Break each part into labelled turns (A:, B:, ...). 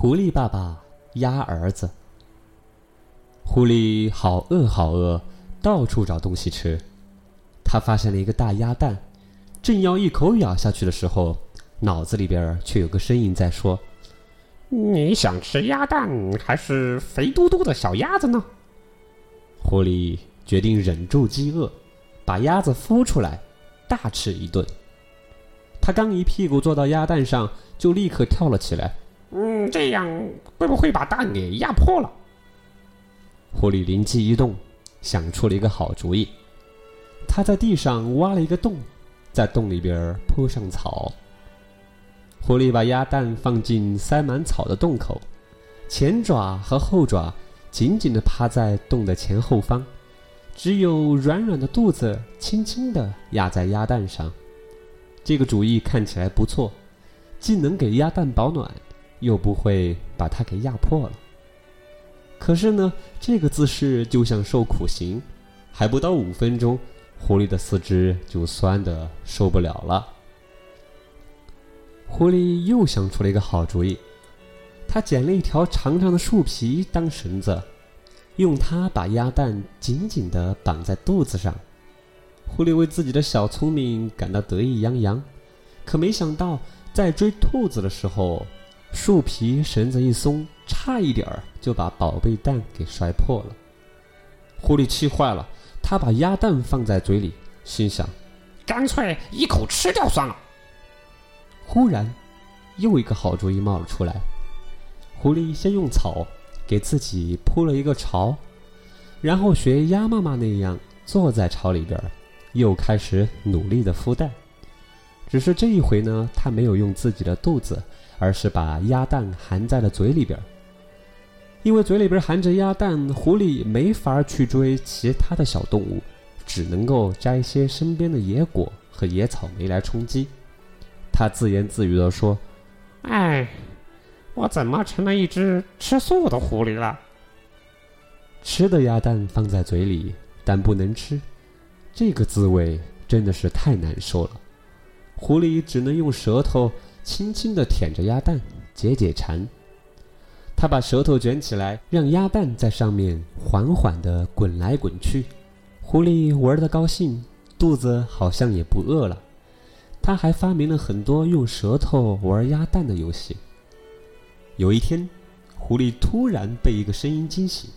A: 狐狸爸爸鸭儿子。狐狸好饿好饿，到处找东西吃。他发现了一个大鸭蛋，正要一口咬下去的时候，脑子里边却有个声音在说：“
B: 你想吃鸭蛋还是肥嘟嘟的小鸭子呢？”
A: 狐狸决定忍住饥饿，把鸭子孵出来，大吃一顿。他刚一屁股坐到鸭蛋上，就立刻跳了起来。
B: 这样会不会把蛋给压破了？
A: 狐狸灵机一动，想出了一个好主意。他在地上挖了一个洞，在洞里边铺上草。狐狸把鸭蛋放进塞满草的洞口，前爪和后爪紧紧地趴在洞的前后方，只有软软的肚子轻轻地压在鸭蛋上。这个主意看起来不错，既能给鸭蛋保暖，又不会把它给压破了。可是呢，这个姿势就像受苦刑，还不到五分钟。狐狸的四肢就酸得受不了了。狐狸又想出了一个好主意，他捡了一条长长的树皮当绳子，用它把鸭蛋紧紧地绑在肚子上。狐狸为自己的小聪明感到得意洋洋，可没想到在追兔子的时候，树皮绳子一松，差一点儿就把宝贝蛋给摔破了。狐狸气坏了。他把鸭蛋放在嘴里，心想：“
B: 干脆一口吃掉算了。”
A: 忽然，又一个好主意冒了出来。狐狸先用草给自己铺了一个巢，然后学鸭妈妈那样坐在巢里边，又开始努力的孵蛋。只是这一回呢，他没有用自己的肚子，而是把鸭蛋含在了嘴里边。因为嘴里边含着鸭蛋，狐狸没法去追其他的小动物，只能够摘一些身边的野果和野草莓来充饥。他自言自语地说：“
B: 哎，我怎么成了一只吃素的狐狸了？
A: 吃的鸭蛋放在嘴里，但不能吃，这个滋味真的是太难受了。狐狸只能用舌头轻轻地舔着鸭蛋，解解馋。”他把舌头卷起来，让鸭蛋在上面缓缓地滚来滚去。狐狸玩得高兴，肚子好像也不饿了。他还发明了很多用舌头玩鸭蛋的游戏。有一天，狐狸突然被一个声音惊醒，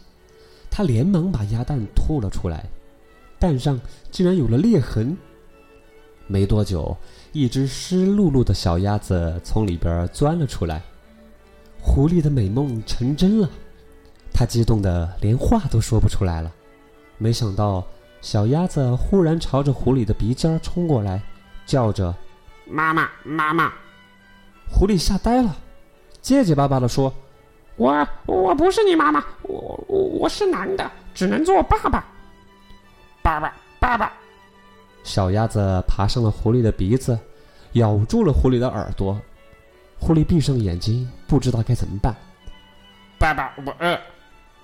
A: 他连忙把鸭蛋吐了出来，蛋上竟然有了裂痕。没多久，一只湿漉漉的小鸭子从里边钻了出来。狐狸的美梦成真了，它激动的连话都说不出来了。没想到，小鸭子忽然朝着狐狸的鼻尖冲过来，叫着：“
B: 妈妈，妈妈！”
A: 狐狸吓呆了，结结巴巴的说：“
B: 我我不是你妈妈，我我是男的，只能做爸爸。”爸爸，爸爸！
A: 小鸭子爬上了狐狸的鼻子，咬住了狐狸的耳朵。狐狸闭上眼睛，不知道该怎么办。
B: 爸爸，我饿。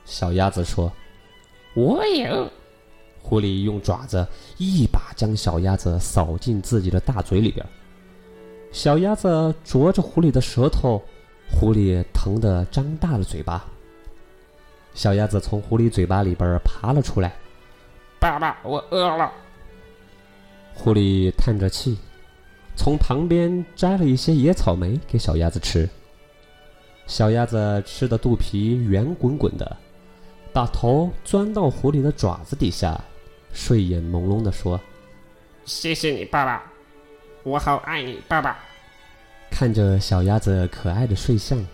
A: 小鸭子说：“
B: 我也饿。”
A: 狐狸用爪子一把将小鸭子扫进自己的大嘴里边。小鸭子啄着狐狸的舌头，狐狸疼得张大了嘴巴。小鸭子从狐狸嘴巴里边爬了出来。
B: 爸爸，我饿了。
A: 狐狸叹着气。从旁边摘了一些野草莓给小鸭子吃。小鸭子吃的肚皮圆滚滚的，把头钻到狐狸的爪子底下，睡眼朦胧地说：“
B: 谢谢你，爸爸，我好爱你，爸爸。”
A: 看着小鸭子可爱的睡相，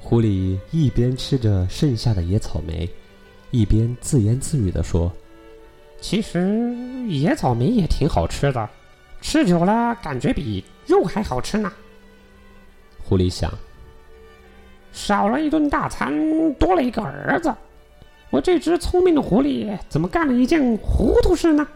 A: 狐狸一边吃着剩下的野草莓，一边自言自语地说：“
B: 其实野草莓也挺好吃的。”吃久了，感觉比肉还好吃呢。
A: 狐狸想：
B: 少了一顿大餐，多了一个儿子。我这只聪明的狐狸，怎么干了一件糊涂事呢？